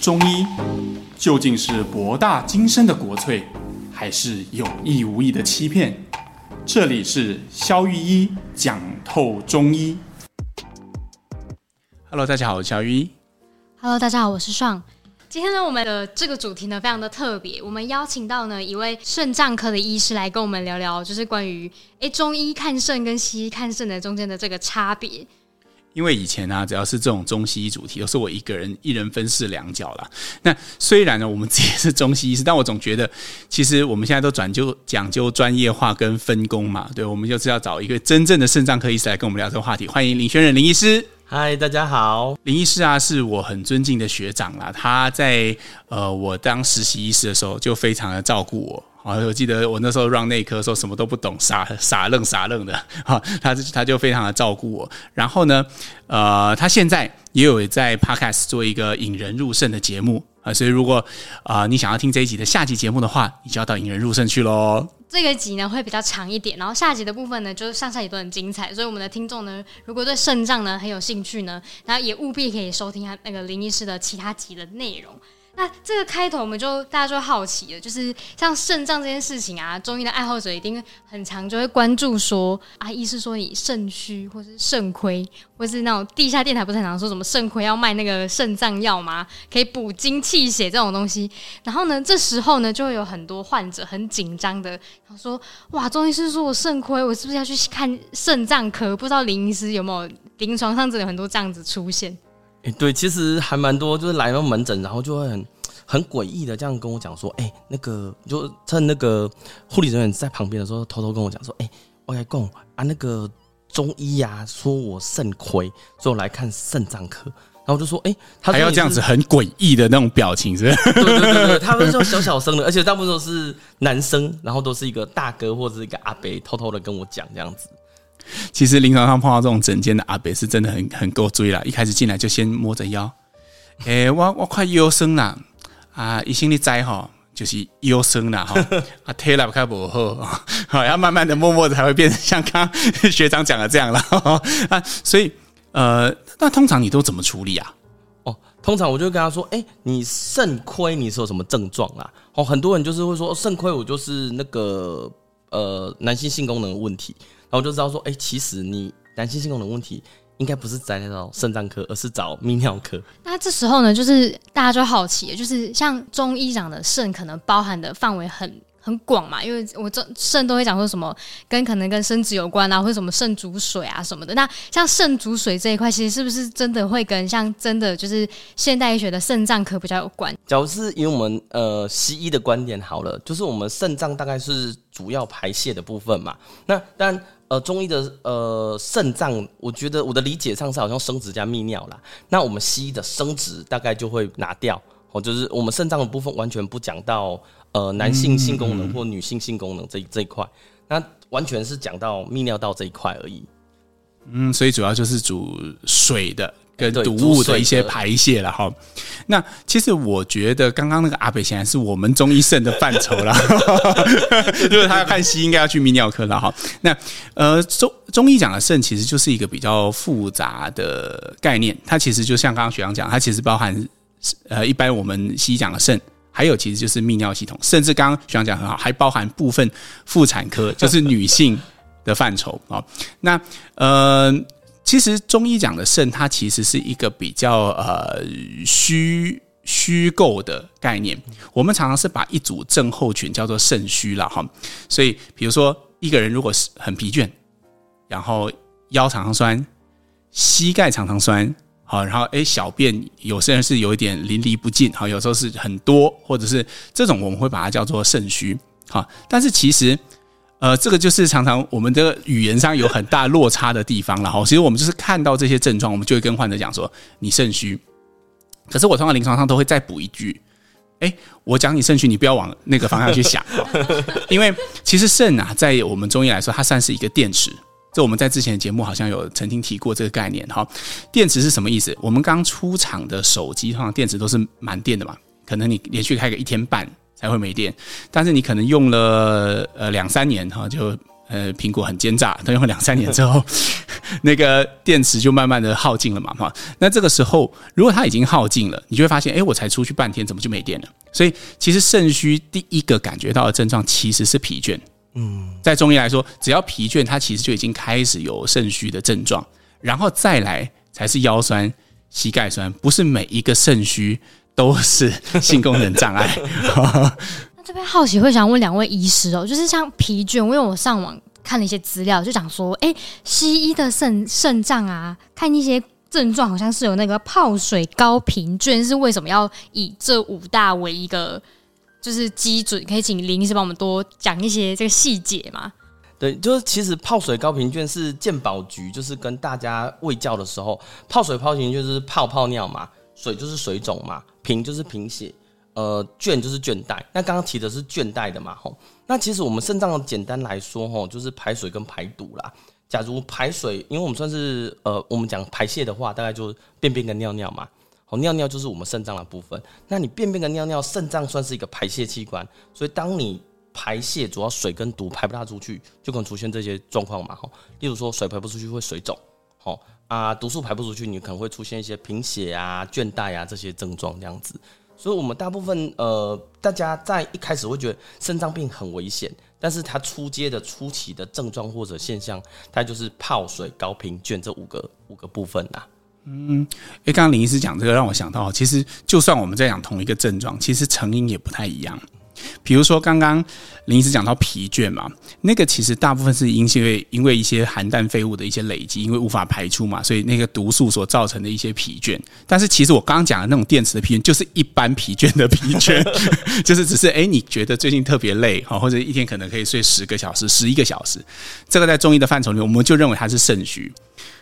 中医究竟是博大精深的国粹，还是有意无意的欺骗？这里是肖玉医讲透中医。Hello，大家好，我是肖玉医。Hello，大家好，我是爽。今天呢，我们的这个主题呢非常的特别，我们邀请到呢一位肾脏科的医师来跟我们聊聊，就是关于诶中医看肾跟西医看肾的中间的这个差别。因为以前呢、啊，只要是这种中西医主题，都是我一个人一人分饰两角啦。那虽然呢，我们自己是中西医师，但我总觉得，其实我们现在都转究讲究专业化跟分工嘛。对，我们就是要找一个真正的肾脏科医师来跟我们聊这个话题。欢迎林轩仁林医师。嗨，大家好。林医师啊，是我很尊敬的学长啦。他在呃，我当实习医师的时候，就非常的照顾我。啊，我记得我那时候让内科说什么都不懂，傻傻愣傻愣的，哈，他他就非常的照顾我。然后呢，呃，他现在也有在 Podcast 做一个引人入胜的节目啊，所以如果啊你想要听这一集的下集节目的话，你就要到引人入胜去喽。这个集呢会比较长一点，然后下集的部分呢，就是上下集都很精彩，所以我们的听众呢，如果对肾脏呢很有兴趣呢，然后也务必可以收听他那个林医师的其他集的内容。那这个开头我们就大家就好奇了，就是像肾脏这件事情啊，中医的爱好者一定很常就会关注说啊，医师说你肾虚或是肾亏，或是那种地下电台不是很常说什么肾亏要卖那个肾脏药吗？可以补精气血这种东西。然后呢，这时候呢就会有很多患者很紧张的，他说哇，中医师说我肾亏，我是不是要去看肾脏科？不知道林医师有没有临床上真的有很多这样子出现？哎、欸，对，其实还蛮多，就是来到门诊，然后就会很很诡异的这样跟我讲说，哎、欸，那个就趁那个护理人员在旁边的时候，偷偷跟我讲说，哎、欸，我来讲啊，那个中医呀、啊，说我肾亏，所以我来看肾脏科，然后我就说，哎、欸，他还要这样子很诡异的那种表情，是不是？对对对对，他们说小小声的，而且大部分都是男生，然后都是一个大哥或者是一个阿伯，偷偷的跟我讲这样子。其实临床上碰到这种整间的阿伯是真的很很够追啦，一开始进来就先摸着腰，诶、欸，我我快腰酸啦，啊，医生你知吼，就是腰酸啦哈，啊，体力开不好，好，要慢慢的、默默的才会变成像刚刚学长讲的这样了 啊，所以呃，那通常你都怎么处理啊？哦，通常我就跟他说，诶、欸，你肾亏你是有什么症状啦？哦，很多人就是会说肾亏，我就是那个呃男性性功能的问题。然后就知道说，哎、其实你男性性功能问题应该不是在那种肾脏科，而是找泌尿科。那这时候呢，就是大家就好奇，就是像中医讲的肾，可能包含的范围很很广嘛。因为我这肾都会讲说什么，跟可能跟生殖有关啊，或者什么肾主水啊什么的。那像肾主水这一块，其实是不是真的会跟像真的就是现代医学的肾脏科比较有关？假如是以我们呃西医的观点好了，就是我们肾脏大概是主要排泄的部分嘛。那但呃，中医的呃肾脏，我觉得我的理解上是好像生殖加泌尿啦。那我们西医的生殖大概就会拿掉，哦，就是我们肾脏的部分完全不讲到呃男性性功能或女性性功能这这一块，那完全是讲到泌尿道这一块而已。嗯，所以主要就是主水的。跟毒物的一些排泄了哈，那其实我觉得刚刚那个阿北显然是我们中医肾的范畴了，如果他要看西医，应该要去泌尿科了哈。那呃中中医讲的肾其实就是一个比较复杂的概念，它其实就像刚刚学长讲，它其实包含呃一般我们西医讲的肾，还有其实就是泌尿系统，甚至刚刚学长讲很好，还包含部分妇产科，就是女性的范畴啊。那呃。其实中医讲的肾，它其实是一个比较呃虚虚构的概念。我们常常是把一组症候群叫做肾虚了哈。所以，比如说一个人如果是很疲倦，然后腰常常酸，膝盖常常酸，好，然后诶小便有些人是有一点淋漓不尽，好，有时候是很多，或者是这种我们会把它叫做肾虚，好，但是其实。呃，这个就是常常我们的语言上有很大落差的地方了哈。其实我们就是看到这些症状，我们就会跟患者讲说你肾虚。可是我通常临床上都会再补一句，哎，我讲你肾虚，你不要往那个方向去想，因为其实肾啊，在我们中医来说，它算是一个电池。这我们在之前的节目好像有曾经提过这个概念哈。电池是什么意思？我们刚出厂的手机，通常电池都是满电的嘛，可能你连续开个一天半。才会没电，但是你可能用了呃两三年哈，就呃，苹果很奸诈，它用了两三年之后，那个电池就慢慢的耗尽了嘛，哈。那这个时候，如果它已经耗尽了，你就会发现，哎，我才出去半天，怎么就没电了？所以，其实肾虚第一个感觉到的症状其实是疲倦。嗯，在中医来说，只要疲倦，它其实就已经开始有肾虚的症状，然后再来才是腰酸、膝盖酸，不是每一个肾虚都是性功能障碍。这边好奇会想问两位医师哦，就是像疲倦，因为我上网看了一些资料，就讲说，哎，西医的肾肾脏啊，看一些症状好像是有那个泡水高频倦，是为什么要以这五大为一个就是基准？可以请林医师帮我们多讲一些这个细节吗？对，就是其实泡水高频倦是健保局就是跟大家卫教的时候，泡水泡频就是泡泡尿嘛，水就是水肿嘛，贫就是贫血。呃，倦就是倦怠，那刚刚提的是倦怠的嘛，吼。那其实我们肾脏简单来说，吼，就是排水跟排毒啦。假如排水，因为我们算是呃，我们讲排泄的话，大概就便便跟尿尿嘛。好，尿尿就是我们肾脏的部分。那你便便跟尿尿，肾脏算是一个排泄器官，所以当你排泄主要水跟毒排不大出去，就可能出现这些状况嘛，吼。例如说水排不出去会水肿，好啊，毒素排不出去，你可能会出现一些贫血啊、倦怠啊这些症状这样子。所以，我们大部分呃，大家在一开始会觉得肾脏病很危险，但是它初阶的初期的症状或者现象，它就是泡水、高频倦这五个五个部分呐、嗯，哎，刚刚林医师讲这个让我想到，其实就算我们在讲同一个症状，其实成因也不太一样。比如说，刚刚林医师讲到疲倦嘛，那个其实大部分是因为因为一些含氮废物的一些累积，因为无法排出嘛，所以那个毒素所造成的一些疲倦。但是其实我刚刚讲的那种电池的疲倦，就是一般疲倦的疲倦，就是只是哎，你觉得最近特别累哈，或者一天可能可以睡十个小时、十一个小时，这个在中医的范畴里，我们就认为它是肾虚。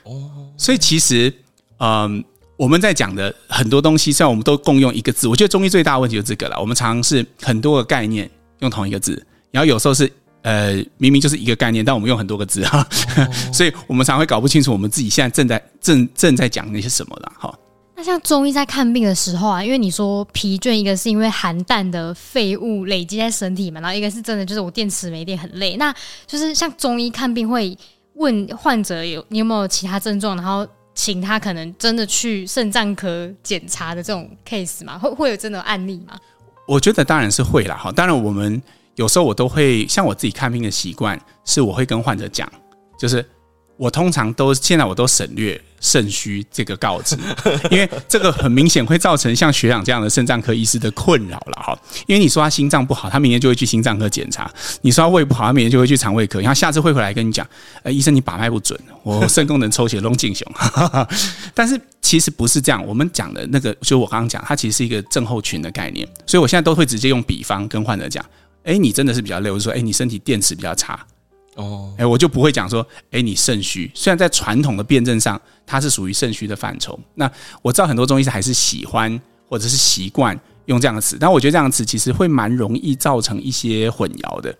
哦，所以其实嗯。我们在讲的很多东西，虽然我们都共用一个字，我觉得中医最大的问题就是这个了。我们常常是很多个概念用同一个字，然后有时候是呃明明就是一个概念，但我们用很多个字哈，哦、所以我们常常会搞不清楚我们自己现在正在正正在讲那些什么了哈。那像中医在看病的时候啊，因为你说疲倦，一个是因为寒淡的废物累积在身体嘛，然后一个是真的就是我电池没电很累，那就是像中医看病会问患者有你有没有其他症状，然后。请他可能真的去肾脏科检查的这种 case 吗？会会有真的案例吗？我觉得当然是会啦。哈。当然，我们有时候我都会像我自己看病的习惯，是我会跟患者讲，就是。我通常都现在我都省略肾虚这个告知，因为这个很明显会造成像学长这样的肾脏科医师的困扰了哈。因为你说他心脏不好，他明天就会去心脏科检查；你说他胃不好，他明天就会去肠胃科。然后下次会回来跟你讲，呃，医生你把脉不准，我肾功能抽血龙进雄。但是其实不是这样，我们讲的那个，就我刚刚讲，它其实是一个症候群的概念。所以我现在都会直接用比方跟患者讲，哎，你真的是比较累，我就说，哎，你身体电池比较差。哦，哎，我就不会讲说，哎，你肾虚。虽然在传统的辩证上，它是属于肾虚的范畴。那我知道很多中医师还是喜欢或者是习惯用这样的词，但我觉得这样的词其实会蛮容易造成一些混淆的。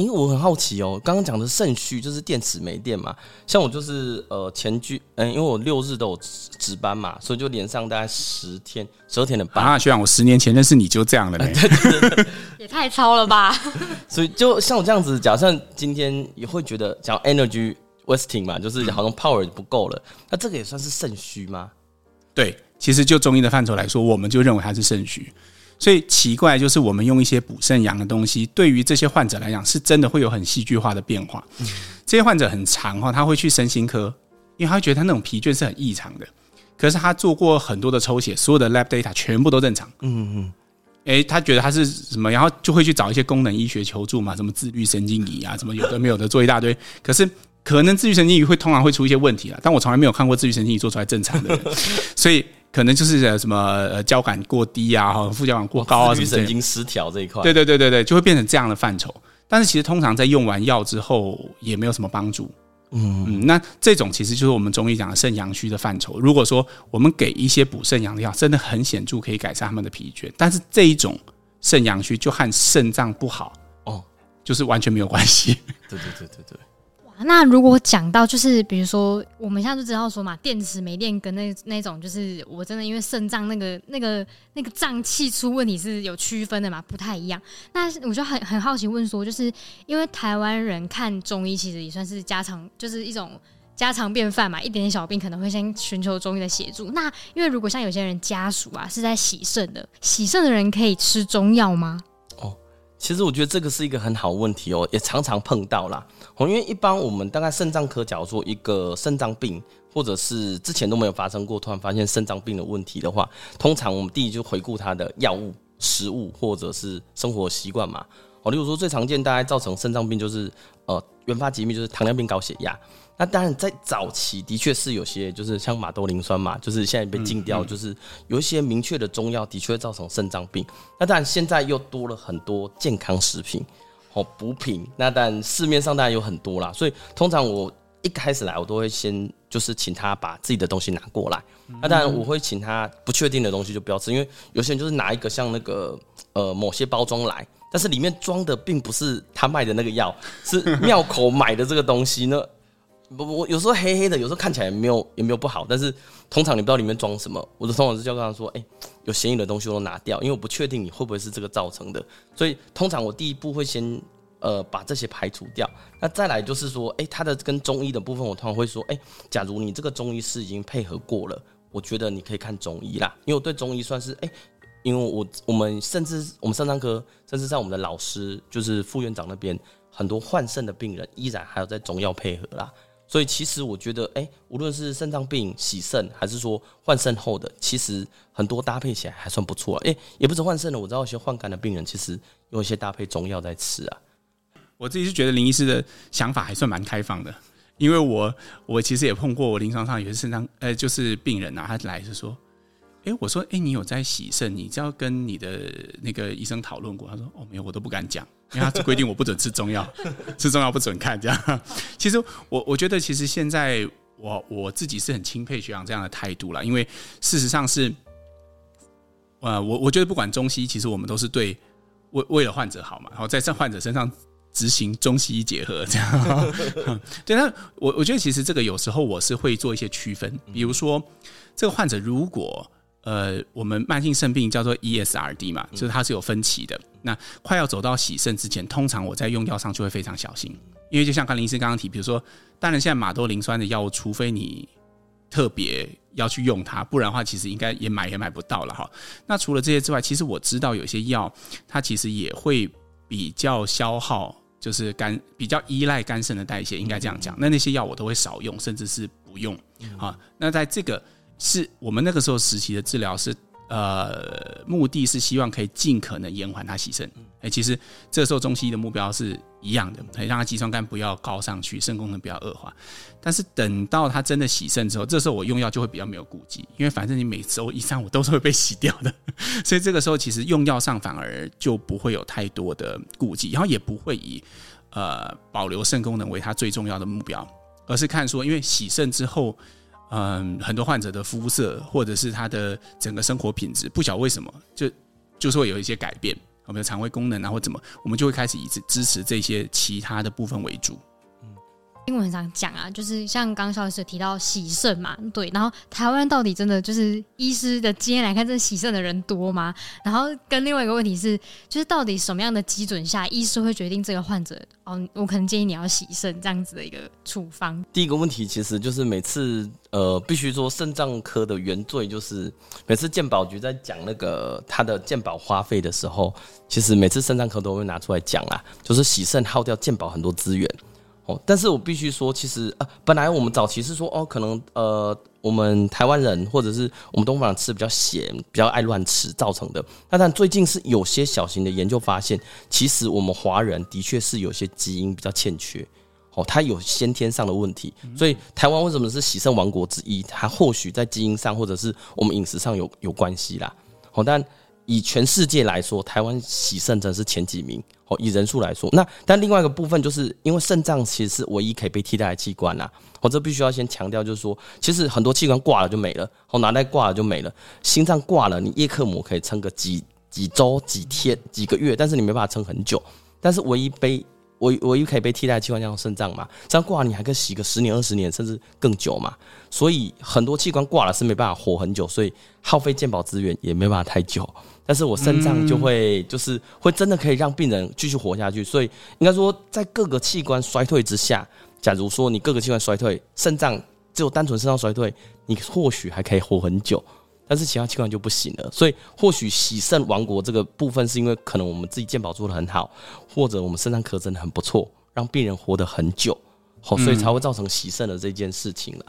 因为我很好奇哦，刚刚讲的肾虚就是电池没电嘛。像我就是呃前居，嗯，因为我六日都有值班嘛，所以就连上大概十天、十二天的班。啊，学长，我十年前认识你就这样了呢，也太超了吧！所以就像我这样子，假设今天也会觉得讲 energy wasting 嘛，就是好像 power 不够了，那这个也算是肾虚吗？对，其实就中医的范畴来说，我们就认为它是肾虚。所以奇怪，就是我们用一些补肾阳的东西，对于这些患者来讲，是真的会有很戏剧化的变化。嗯、这些患者很长哈，他会去身心科，因为他会觉得他那种疲倦是很异常的。可是他做过很多的抽血，所有的 lab data 全部都正常。嗯嗯。诶，他觉得他是什么，然后就会去找一些功能医学求助嘛，什么自律神经仪啊，什么有的没有的做一大堆。可是可能自律神经仪会通常会出一些问题了，但我从来没有看过自律神经仪做出来正常的人，所以。可能就是什么呃交感过低啊，哈副交感过高啊，什么神经失调这一块，对对对对对，就会变成这样的范畴。但是其实通常在用完药之后也没有什么帮助。嗯嗯，那这种其实就是我们中医讲的肾阳虚的范畴。如果说我们给一些补肾阳的药，真的很显著可以改善他们的疲倦，但是这一种肾阳虚就和肾脏不好哦，就是完全没有关系。对对对对对。那如果讲到就是，比如说我们现在就知道说嘛，电池没电跟那那种就是我真的因为肾脏那个那个那个脏器出问题是有区分的嘛，不太一样。那我就很很好奇问说，就是因为台湾人看中医其实也算是家常，就是一种家常便饭嘛，一点点小病可能会先寻求中医的协助。那因为如果像有些人家属啊是在洗肾的，洗肾的人可以吃中药吗？其实我觉得这个是一个很好问题哦，也常常碰到啦。因为一般我们大概肾脏科，假如说一个肾脏病，或者是之前都没有发生过，突然发现肾脏病的问题的话，通常我们第一就回顾他的药物、食物或者是生活习惯嘛。哦，例如说最常见大概造成肾脏病就是呃原发疾病就是糖尿病、高血压。那当然，在早期的确是有些，就是像马兜铃酸嘛，就是现在被禁掉，就是有一些明确的中药的确会造成肾脏病。那当然，现在又多了很多健康食品哦，补品。那但市面上当然有很多啦，所以通常我一开始来，我都会先就是请他把自己的东西拿过来。那当然，我会请他不确定的东西就不要吃，因为有些人就是拿一个像那个呃某些包装来，但是里面装的并不是他卖的那个药，是庙口买的这个东西呢。不不，我有时候黑黑的，有时候看起来没有也没有不好，但是通常你不知道里面装什么，我的通常是叫他说，哎、有嫌疑的东西我都拿掉，因为我不确定你会不会是这个造成的，所以通常我第一步会先呃把这些排除掉，那再来就是说，哎、欸，他的跟中医的部分，我通常会说，哎、假如你这个中医师已经配合过了，我觉得你可以看中医啦，因为我对中医算是哎、因为我我们甚至我们肾脏科，甚至在我们的老师就是副院长那边，很多换肾的病人依然还有在中药配合啦。所以其实我觉得，哎、无论是肾脏病洗肾，还是说换肾后的，其实很多搭配起来还算不错。哎、也不是换肾的，我知道有些换肝的病人，其实用一些搭配中药在吃啊。我自己是觉得林医师的想法还算蛮开放的，因为我我其实也碰过，我临床上有些肾脏，呃，就是病人啊，他来是说。哎，我说，哎，你有在洗肾？你只要跟你的那个医生讨论过？他说，哦，没有，我都不敢讲，因为他规定我不准吃中药，吃中药不准看这样。其实我我觉得，其实现在我我自己是很钦佩学长这样的态度了，因为事实上是，呃，我我觉得不管中西，其实我们都是对为为了患者好嘛，然后在这患者身上执行中西医结合这样。对，那我我觉得其实这个有时候我是会做一些区分，比如说这个患者如果。呃，我们慢性肾病叫做 ESRD 嘛，就是它是有分期的。那快要走到洗肾之前，通常我在用药上就会非常小心，因为就像刚林医师刚刚提，比如说，当然现在马兜铃酸的药物，除非你特别要去用它，不然的话，其实应该也买也买不到了哈。那除了这些之外，其实我知道有些药，它其实也会比较消耗，就是肝比较依赖肝肾的代谢，应该这样讲。那那些药我都会少用，甚至是不用啊。那在这个。是我们那个时候时期的治疗是，呃，目的是希望可以尽可能延缓他洗肾。哎，其实这时候中西医的目标是一样的，可以让他肌酸酐不要高上去，肾功能不要恶化。但是等到他真的洗肾之后，这时候我用药就会比较没有顾忌，因为反正你每周一三五都是会被洗掉的，所以这个时候其实用药上反而就不会有太多的顾忌，然后也不会以呃保留肾功能为他最重要的目标，而是看说，因为洗肾之后。嗯，很多患者的肤色或者是他的整个生活品质，不晓得为什么就就是会有一些改变，我们的肠胃功能啊或怎么，我们就会开始以支持这些其他的部分为主。因为我很常讲啊，就是像刚刚萧老师提到洗肾嘛，对，然后台湾到底真的就是医师的经验来看，这洗肾的人多吗？然后跟另外一个问题是，就是到底什么样的基准下，医师会决定这个患者哦，我可能建议你要洗肾这样子的一个处方？第一个问题其实就是每次呃，必须说肾脏科的原罪就是每次健保局在讲那个他的健保花费的时候，其实每次肾脏科都会拿出来讲啊，就是洗肾耗掉健保很多资源。但是我必须说，其实呃，本来我们早期是说，哦，可能呃，我们台湾人或者是我们东方人吃比较咸，比较爱乱吃造成的。那但最近是有些小型的研究发现，其实我们华人的确是有些基因比较欠缺，哦，它有先天上的问题。所以台湾为什么是喜肾王国之一？它或许在基因上或者是我们饮食上有有关系啦。好，但。以全世界来说，台湾喜肾真是前几名哦。以人数来说，那但另外一个部分就是因为肾脏其实是唯一可以被替代的器官啊。我这必须要先强调，就是说，其实很多器官挂了就没了，哦，脑袋挂了就没了。心脏挂了，你叶克膜可以撑个几几周、几天、几个月，但是你没办法撑很久。但是唯一被唯唯一可以被替代的器官叫肾脏嘛，这样挂你还可以洗个十年、二十年，甚至更久嘛。所以很多器官挂了是没办法活很久，所以耗费健保资源也没办法太久。但是我肾脏就会就是会真的可以让病人继续活下去。所以应该说，在各个器官衰退之下，假如说你各个器官衰退，肾脏只有单纯肾脏衰退，你或许还可以活很久。但是其他器官就不行了，所以或许喜肾王国这个部分是因为可能我们自己健保做的很好，或者我们肾脏科真的很不错，让病人活得很久，好，所以才会造成喜肾的这件事情了。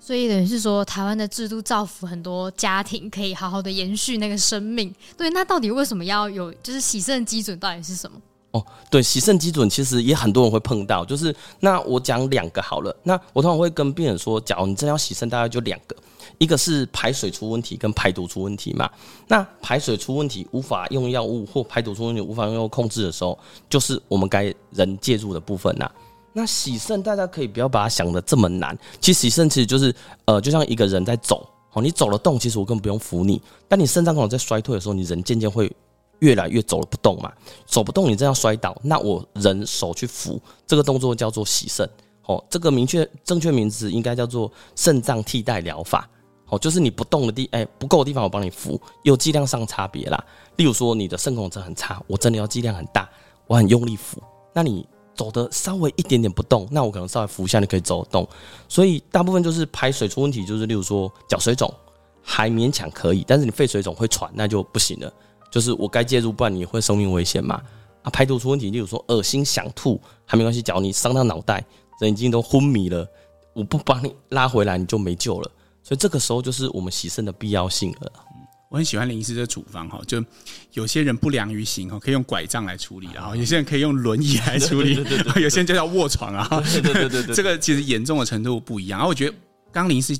所以等于是说，台湾的制度造福很多家庭，可以好好的延续那个生命。对，那到底为什么要有？就是洗肾基准到底是什么？哦，对，洗肾基准其实也很多人会碰到，就是那我讲两个好了。那我通常会跟病人说，假如你真要洗肾，大概就两个。一个是排水出问题跟排毒出问题嘛，那排水出问题无法用药物或排毒出问题无法用药物控制的时候，就是我们该人介入的部分呐。那洗肾大家可以不要把它想得这么难，其实洗肾其实就是呃，就像一个人在走，哦，你走了动，其实我根本不用扶你。但你肾脏可能在衰退的时候，你人渐渐会越来越走了不动嘛，走不动你这样摔倒，那我人手去扶，这个动作叫做洗肾。哦，这个明确正确名字应该叫做肾脏替代疗法。哦，就是你不动的地，哎、不够的地方我帮你扶，有剂量上差别啦。例如说你的肾功能很差，我真的要剂量很大，我很用力扶，那你走的稍微一点点不动，那我可能稍微扶一下你可以走得动。所以大部分就是排水出问题，就是例如说脚水肿还勉强可以，但是你肺水肿会喘，那就不行了。就是我该介入，不然你会生命危险嘛。啊，排毒出问题，例如说恶心想吐还没关系，只要你伤到脑袋，人已经都昏迷了，我不帮你拉回来，你就没救了。所以这个时候就是我们洗肾的必要性了。我很喜欢林医师的处方哈，就有些人不良于行哈，可以用拐杖来处理，然后有些人可以用轮椅来处理，有些人就要卧床啊。对对对对，这个其实严重的程度不一样。然后我觉得刚林医师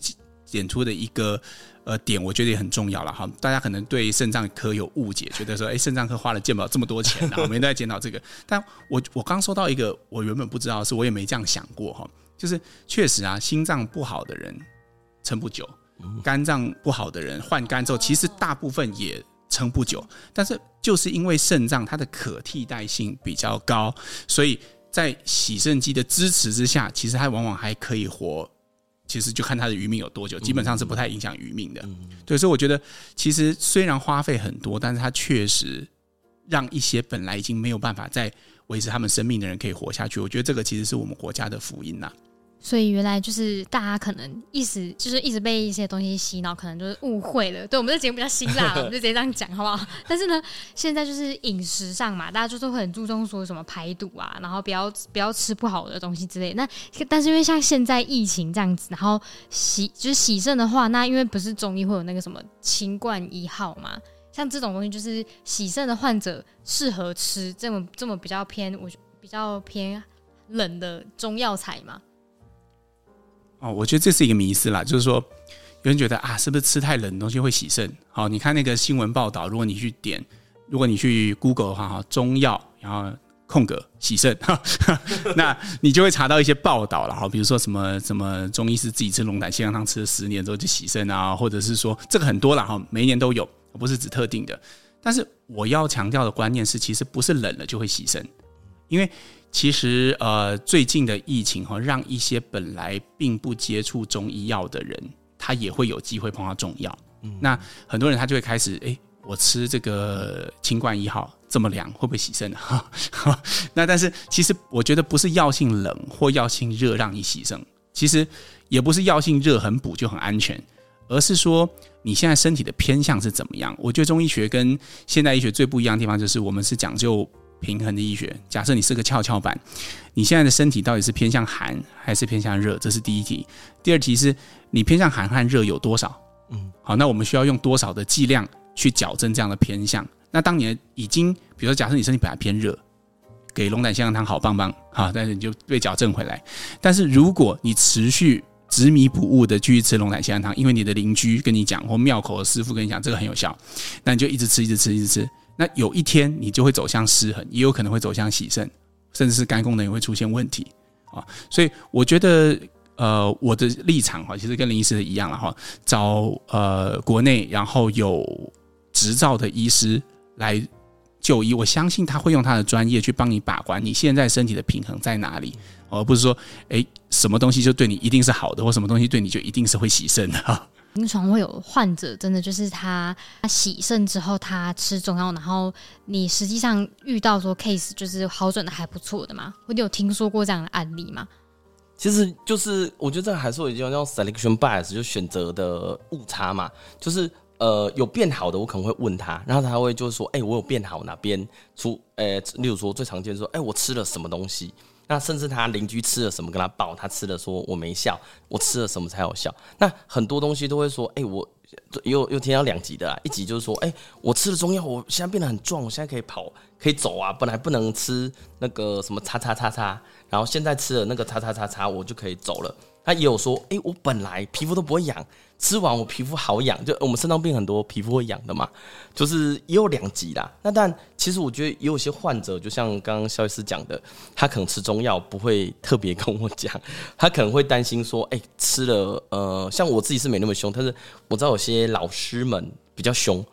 点出的一个呃点，我觉得也很重要了哈。大家可能对肾脏科有误解，觉得说哎，肾脏科花了健保这么多钱，然后我们都在检讨这个。但我我刚收到一个我原本不知道是，我也没这样想过哈，就是确实啊，心脏不好的人。撑不久，肝脏不好的人换肝之后，其实大部分也撑不久。但是就是因为肾脏它的可替代性比较高，所以在洗肾机的支持之下，其实它往往还可以活。其实就看它的余命有多久，基本上是不太影响余命的。对，所以我觉得其实虽然花费很多，但是它确实让一些本来已经没有办法再维持他们生命的人可以活下去。我觉得这个其实是我们国家的福音呐。所以原来就是大家可能意思就是一直被一些东西洗脑，可能就是误会了。对，我们这节目比较辛辣，我们就直接这样讲，好不好？但是呢，现在就是饮食上嘛，大家就是会很注重说什么排毒啊，然后不要不要吃不好的东西之类。那但是因为像现在疫情这样子，然后洗就是洗肾的话，那因为不是中医会有那个什么清冠一号嘛，像这种东西就是洗肾的患者适合吃这么这么比较偏我比较偏冷的中药材嘛。哦，我觉得这是一个迷思啦，就是说，有人觉得啊，是不是吃太冷的东西会洗肾？好，你看那个新闻报道，如果你去点，如果你去 Google 的话，哈，中药，然后空格洗肾，那你就会查到一些报道了，哈，比如说什么什么中医师自己吃龙胆线香汤吃了十年之后就洗肾啊，或者是说这个很多了，哈，每一年都有，不是指特定的。但是我要强调的观念是，其实不是冷了就会洗肾，因为。其实，呃，最近的疫情哈，让一些本来并不接触中医药的人，他也会有机会碰到中药。嗯，那很多人他就会开始，哎，我吃这个清冠一号这么凉，会不会洗肾呢？那但是其实我觉得不是药性冷或药性热让你洗肾，其实也不是药性热很补就很安全，而是说你现在身体的偏向是怎么样。我觉得中医学跟现代医学最不一样的地方，就是我们是讲究。平衡的医学，假设你是个跷跷板，你现在的身体到底是偏向寒还是偏向热？这是第一题。第二题是你偏向寒和热有多少？嗯，好，那我们需要用多少的剂量去矫正这样的偏向？那当你已经，比如说假设你身体本来偏热，给龙胆线香汤好棒棒，好，但是你就被矫正回来。但是如果你持续执迷不悟的继续吃龙胆线香汤，因为你的邻居跟你讲，或庙口的师傅跟你讲这个很有效，那你就一直吃，一直吃，一直吃。那有一天你就会走向失衡，也有可能会走向洗肾，甚至是肝功能也会出现问题啊。所以我觉得，呃，我的立场哈，其实跟林医师的一样了哈，找呃国内然后有执照的医师来就医，我相信他会用他的专业去帮你把关你现在身体的平衡在哪里，而不是说，哎，什么东西就对你一定是好的，或什么东西对你就一定是会喜肾的。临床会有患者真的就是他他洗肾之后，他吃中药，然后你实际上遇到说 case 就是好转的还不错的吗？你有听说过这样的案例吗？其实就是我觉得这个还是有一种叫 selection bias，就选择的误差嘛。就是呃有变好的，我可能会问他，然后他会就是说，哎、我有变好哪边出？呃，例如说最常见说，哎、我吃了什么东西？那甚至他邻居吃了什么跟他报，他吃了说我没效，我吃了什么才有效？那很多东西都会说，哎、我又又听到两集的啦，一集就是说，哎、我吃了中药，我现在变得很壮，我现在可以跑，可以走啊，本来不能吃那个什么叉叉叉叉。然后现在吃了那个叉叉叉叉，我就可以走了。他也有说，哎、我本来皮肤都不会痒，吃完我皮肤好痒。就我们肾脏病很多皮肤会痒的嘛，就是也有两极啦。那但其实我觉得也有些患者，就像刚刚萧医师讲的，他可能吃中药不会特别跟我讲，他可能会担心说，哎、吃了呃，像我自己是没那么凶，但是我知道有些老师们比较凶，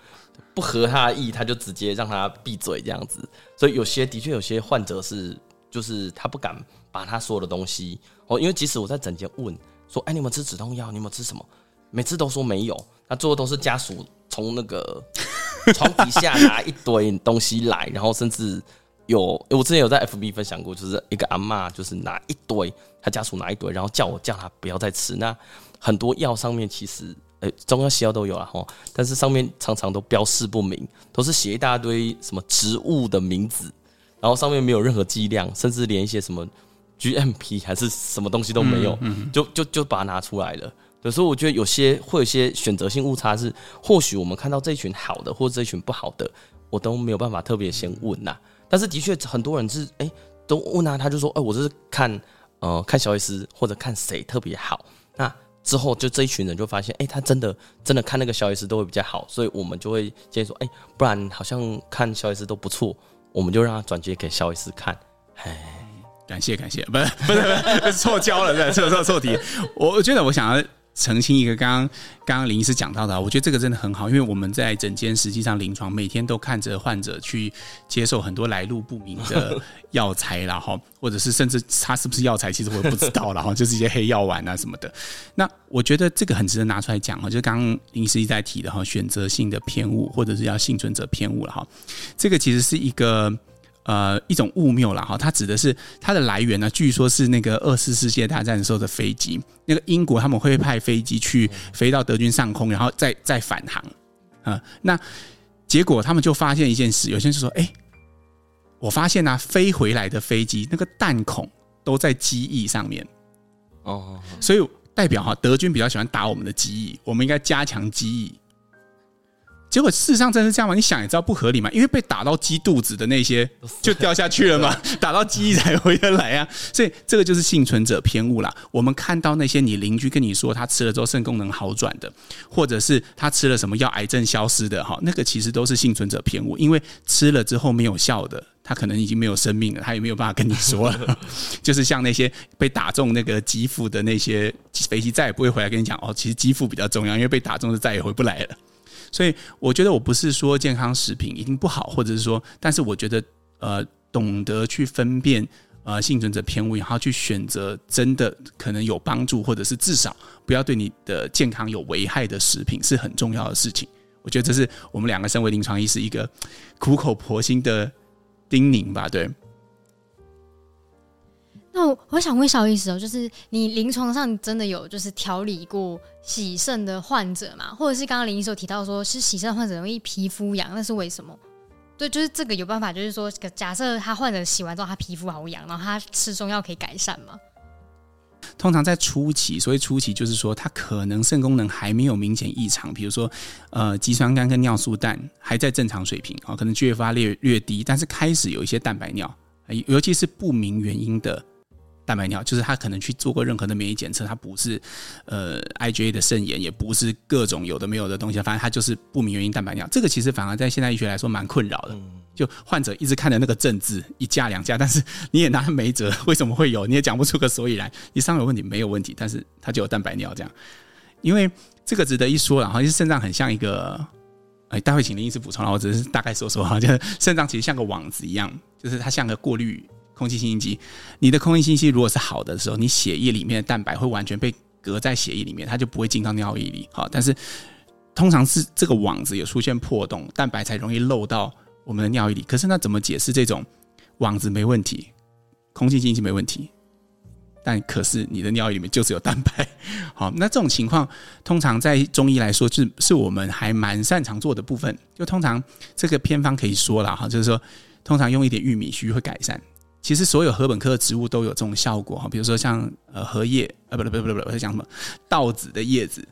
不合他的意，他就直接让他闭嘴这样子。所以有些的确有些患者是。就是他不敢把他所有的东西哦，因为即使我在诊间问说，哎，你们吃止痛药？你们吃什么？每次都说没有，那最后都是家属从那个 床底下拿一堆东西来，然后甚至有我之前有在 FB 分享过，就是一个阿嬷，就是拿一堆，他家属拿一堆，然后叫我叫他不要再吃。那很多药上面其实，哎，中药西药都有了哈，但是上面常常都标示不明，都是写一大堆什么植物的名字。然后上面没有任何剂量，甚至连一些什么 GMP 还是什么东西都没有，嗯嗯、就就就把它拿出来了。有时候我觉得有些会有些选择性误差是，或许我们看到这一群好的，或者这一群不好的，我都没有办法特别先问呐、但是的确很多人是哎都问啊，他就说哎我这是看呃看萧医师或者看谁特别好。那之后就这一群人就发现哎他真的真的看那个萧医师都会比较好，所以我们就会建议说哎不然好像看萧医师都不错。我们就让他转接给萧医师看，哎，感谢感谢，不是不是不是错交了，是错错错题。我我觉得我想要澄清一个，刚刚刚刚林医师讲到的，我觉得这个真的很好，因为我们在诊间实际上临床每天都看着患者去接受很多来路不明的 药材，然后或者是甚至他是不是药材，其实我也不知道，了哈就是一些黑药丸啊什么的。那我觉得这个很值得拿出来讲哈，就是刚刚林医师一直在提的哈，选择性的偏误或者是要幸存者偏误了哈，这个其实是一个。呃，一种误谬了哈，它指的是它的来源呢，据说是那个二次世界大战的时候的飞机，那个英国他们会派飞机去飞到德军上空，然后再再返航啊。那结果他们就发现一件事，有些人就说：“哎，我发现呢，飞回来的飞机那个弹孔都在机翼上面哦，所以代表哈，德军比较喜欢打我们的机翼，我们应该加强机翼。”结果事实上真是这样吗？你想也知道不合理嘛，因为被打到鸡肚子的那些就掉下去了嘛，打到鸡才回得来啊。所以这个就是幸存者偏误啦。我们看到那些你邻居跟你说他吃了之后肾功能好转的，或者是他吃了什么药癌症消失的哈，那个其实都是幸存者偏误，因为吃了之后没有效的，他可能已经没有生命了，他也没有办法跟你说了。就是像那些被打中那个肌肤的那些飞机，再也不会回来跟你讲哦，其实肌肤比较重要，因为被打中是再也回不来了。所以我觉得我不是说健康食品一定不好，或者是说，但是我觉得呃，懂得去分辨呃幸存者偏误，然后去选择真的可能有帮助，或者是至少不要对你的健康有危害的食品是很重要的事情。我觉得这是我们两个身为临床医师一个苦口婆心的叮咛吧，对。那我，想问萧医师哦，就是你临床上真的有就是调理过洗肾的患者吗？或者是刚刚林医师有提到说是洗肾患者容易皮肤痒，那是为什么？对，就是这个有办法，就是说假设他患者洗完之后他皮肤好痒，然后他吃中药可以改善吗？通常在初期，所谓初期就是说他可能肾功能还没有明显异常，比如说呃肌酸酐跟尿素氮还在正常水平啊，可能 GFR 略略低，但是开始有一些蛋白尿，尤其是不明原因的。蛋白尿就是他可能去做过任何的免疫检测，他不是呃 IgA 的肾炎，也不是各种有的没有的东西，反正他就是不明原因蛋白尿。这个其实反而在现代医学来说蛮困扰的，就患者一直看着那个症字一架两架，但是你也拿他没辙，为什么会有？你也讲不出个所以然。你上有问题没有问题，但是他就有蛋白尿这样，因为这个值得一说，然后其实肾脏很像一个。哎，待会请林医师补充了，我只是大概说说哈，就是肾脏其实像个网子一样，就是它像个过滤空气清新剂。你的空气清新剂如果是好的时候，你血液里面的蛋白会完全被隔在血液里面，它就不会进到尿液里。好，但是通常是这个网子有出现破洞，蛋白才容易漏到我们的尿液里。可是那怎么解释这种网子没问题，空气清新剂没问题？但可是你的尿液里面就是有蛋白，好，那这种情况通常在中医来说，是是我们还蛮擅长做的部分。就通常这个偏方可以说了哈，就是说通常用一点玉米须会改善。其实所有禾本科的植物都有这种效果哈，比如说像呃荷叶，呃不不不不不，我在讲什么？稻子的叶子，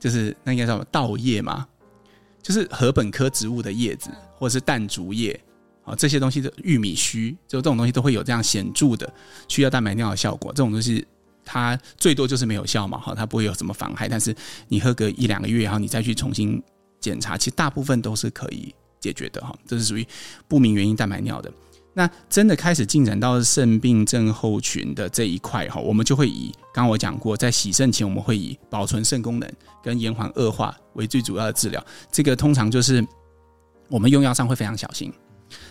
就是那应该叫什么稻叶嘛？就是禾本科植物的叶子，或者是弹竹叶。啊，这些东西的玉米须，就这种东西都会有这样显著的去掉蛋白尿的效果。这种东西它最多就是没有效嘛，哈，它不会有什么妨害。但是你喝个一两个月，然后你再去重新检查，其实大部分都是可以解决的哈。这是属于不明原因蛋白尿的。那真的开始进展到肾病症候群的这一块哈，我们就会以刚我讲过，在洗肾前我们会以保存肾功能跟延缓恶化为最主要的治疗。这个通常就是我们用药上会非常小心。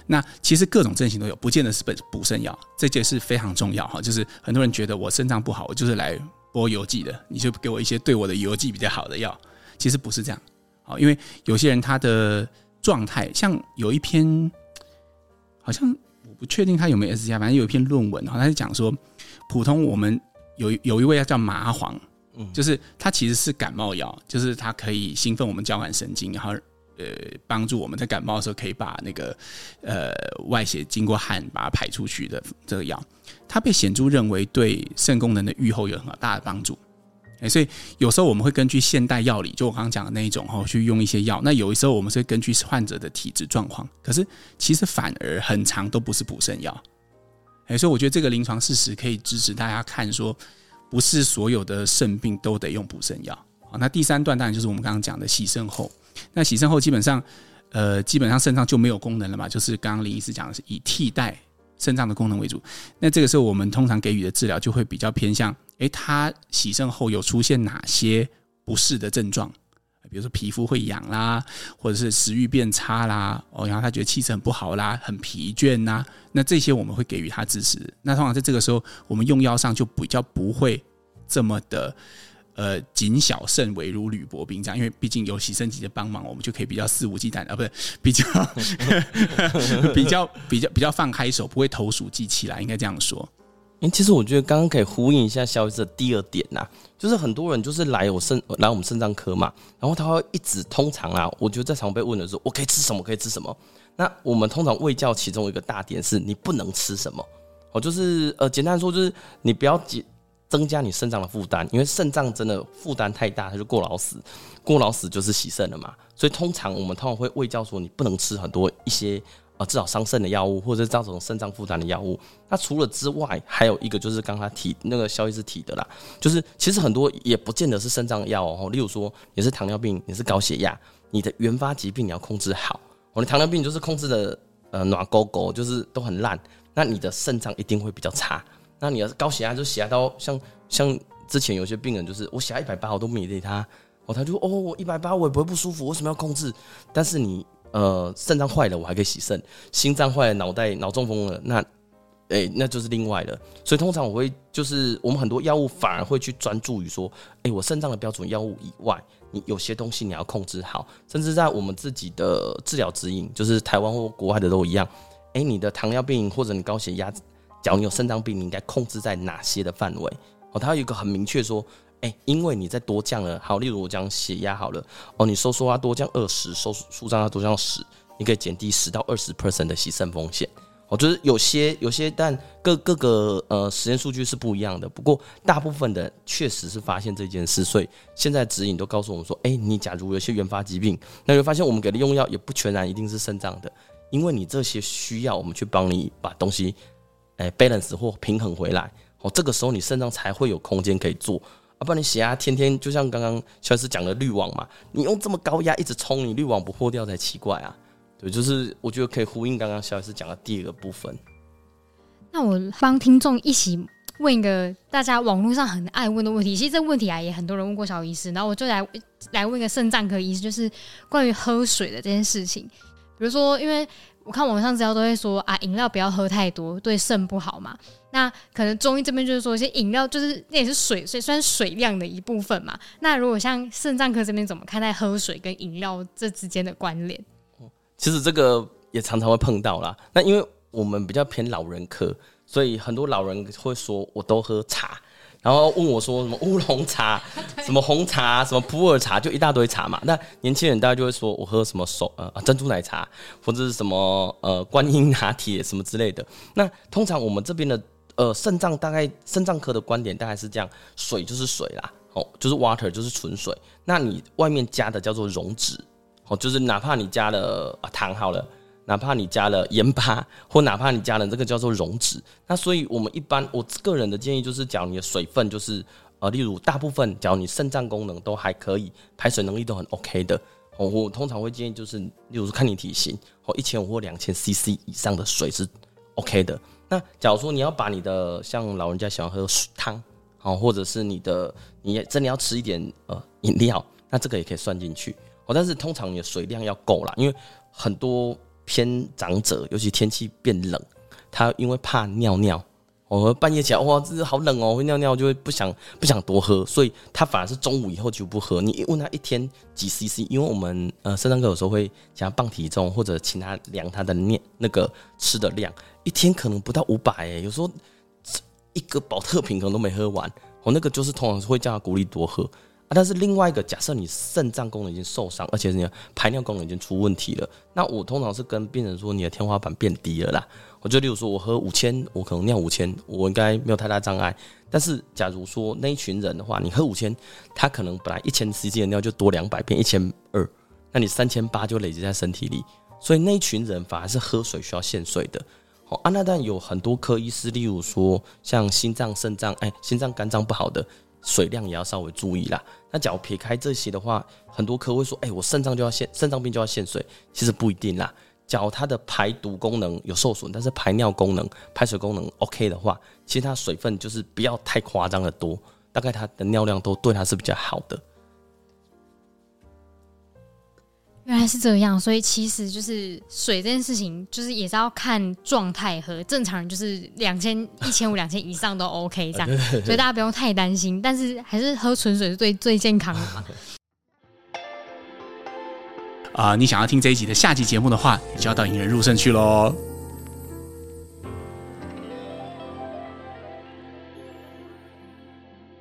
那其实各种症型都有，不见得是本补肾药，这件事非常重要哈。就是很多人觉得我肾脏不好，我就是来拨油剂的，你就给我一些对我的油剂比较好的药，其实不是这样。好，因为有些人他的状态，像有一篇，好像不确定他有没有 S 加，反正有一篇论文哈，他就讲说，普通我们有有一味药叫麻黄，嗯，就是它其实是感冒药，就是它可以兴奋我们交感神经，然后。呃，帮助我们在感冒的时候可以把那个呃外邪经过汗把它排出去的这个药，它被显著认为对肾功能的预后有很大的帮助。哎，所以有时候我们会根据现代药理，就我刚刚讲的那一种哈，去用一些药。那有的时候我们是根据患者的体质状况，可是其实反而很长都不是补肾药。哎，所以我觉得这个临床事实可以支持大家看说，不是所有的肾病都得用补肾药。好，那第三段当然就是我们刚刚讲的洗肾后。那洗肾后基本上，呃，基本上肾脏就没有功能了嘛，就是刚刚林医师讲的是以替代肾脏的功能为主。那这个时候我们通常给予的治疗就会比较偏向，诶，他洗肾后有出现哪些不适的症状？比如说皮肤会痒啦，或者是食欲变差啦，哦，然后他觉得气色很不好啦，很疲倦呐，那这些我们会给予他支持。那通常在这个时候，我们用药上就比较不会这么的。呃，谨小慎微如履薄冰这样，因为毕竟有洗肾机的帮忙，我们就可以比较肆无忌惮啊，不是比较 比较比较比较放开手，不会投鼠忌器啦，应该这样说。因其实我觉得刚刚可以呼应一下萧医师的第二点呐，就是很多人就是来我肾来我们肾脏科嘛，然后他会一直通常啊，我觉得在常被问的时候，我可以吃什么？可以吃什么？那我们通常胃教其中一个大点是你不能吃什么？哦，就是呃，简单说就是你不要紧。增加你肾脏的负担，因为肾脏真的负担太大，它就过劳死，过劳死就是洗肾了嘛。所以通常我们通常会胃教说，你不能吃很多一些啊至少伤肾的药物，或者是造成肾脏负担的药物。那除了之外，还有一个就是刚才提那个萧医师提的啦，就是其实很多也不见得是肾脏药哦。例如说你是糖尿病，你是高血压，你的原发疾病你要控制好。我的糖尿病就是控制的呃暖勾勾，就是都很烂，那你的肾脏一定会比较差。那你要是高血压，就血压到像像之前有些病人，就是我血压一百八，我都没理他，哦，他就哦，我一百八我也不会不舒服，为什么要控制？但是你呃肾脏坏了，我还可以洗肾；心脏坏了，脑袋脑中风了，那哎、那就是另外的。所以通常我会就是我们很多药物反而会去专注于说，哎、我肾脏的标准药物以外，你有些东西你要控制好，甚至在我们自己的治疗指引，就是台湾或国外的都一样。哎、你的糖尿病或者你高血压。假如你有肾脏病，你应该控制在哪些的范围？哦，它有一个很明确说，哎、因为你再多降了，好，例如我讲血压好了，哦，你收缩压多降二十，收舒张压多降十，你可以减低十到二十 percent 的洗肾风险。哦，就是有些有些，但各各个呃实验数据是不一样的。不过大部分的确实是发现这件事，所以现在指引都告诉我们说，哎、你假如有些原发疾病，那你会发现我们给的用药也不全然一定是肾脏的，因为你这些需要我们去帮你把东西。哎，balance 或平衡回来，哦，这个时候你肾脏才会有空间可以做，啊，不然你血压天天就像刚刚肖医师讲的滤网嘛，你用这么高压一直冲，你滤网不破掉才奇怪啊。对，就是我觉得可以呼应刚刚肖医师讲的第二个部分。那我帮听众一起问一个大家网络上很爱问的问题。其实这个问题啊，也很多人问过萧医师，然后我就来来问一个肾脏科医师，就是关于喝水的这件事情。比如说，因为我看网上资料都会说啊，饮料不要喝太多，对肾不好嘛。那可能中医这边就是说，一些饮料就是那也是水，所以算水量的一部分嘛。那如果像肾脏科这边怎么看待喝水跟饮料这之间的关联？其实这个也常常会碰到啦。那因为我们比较偏老人科，所以很多老人会说我都喝茶，然后问我说什么乌龙茶、什么红茶、什么普洱茶，就一大堆茶嘛。那年轻人大家就会说我喝什么手呃珍珠奶茶或者是什么呃观音拿铁什么之类的。那通常我们这边的呃肾脏大概肾脏科的观点大概是这样：水就是水啦，哦就是 water 就是纯水，那你外面加的叫做溶脂。哦，就是哪怕你加了糖好了，哪怕你加了盐巴，或哪怕你加了这个叫做溶脂，那所以我们一般我个人的建议就是，假如你的水分就是呃，例如大部分，假如你肾脏功能都还可以，排水能力都很 OK 的，哦，我通常会建议就是，例如看你体型，哦，一千五或两千 CC 以上的水是 OK 的。那假如说你要把你的像老人家喜欢喝汤，哦，或者是你的你也真的要吃一点呃饮料，那这个也可以算进去。哦，但是通常你的水量要够啦，因为很多偏长者，尤其天气变冷，他因为怕尿尿，我哦，半夜起来哇，这是好冷哦，会尿尿就会不想不想多喝，所以他反而是中午以后就不喝。你一问他一天几 CC，因为我们呃肾脏科有时候会想要磅体重或者请他量他的尿那个吃的量，一天可能不到五百哎，有时候一个宝特瓶可能都没喝完，哦，那个就是通常会叫他鼓励多喝。啊，但是另外一个，假设你肾脏功能已经受伤，而且你的排尿功能已经出问题了，那我通常是跟病人说，你的天花板变低了啦。我就例如说，我喝五千，我可能尿五千，我应该没有太大障碍。但是假如说那一群人的话，你喝五千，他可能本来一千 CC 的尿就多两百，变一千二，那你三千八就累积在身体里，所以那一群人反而是喝水需要限水的。哦，啊，那但有很多科医师，例如说像心脏、肾脏，哎，心脏、肝脏不好的。水量也要稍微注意啦。那假如撇开这些的话，很多科会说：“哎、我肾脏就要限，肾脏病就要限水。”其实不一定啦。脚它的排毒功能有受损，但是排尿功能、排水功能 OK 的话，其实它水分就是不要太夸张的多，大概它的尿量都对它是比较好的。原来是这样，所以其实就是水这件事情，就是也是要看状态和。正常人就是两千、一千五、两千以上都 OK 这样，所以大家不用太担心。但是还是喝纯水是最最健康的嘛。啊、呃，你想要听这一集的下集节目的话，你就要到引人入胜去喽。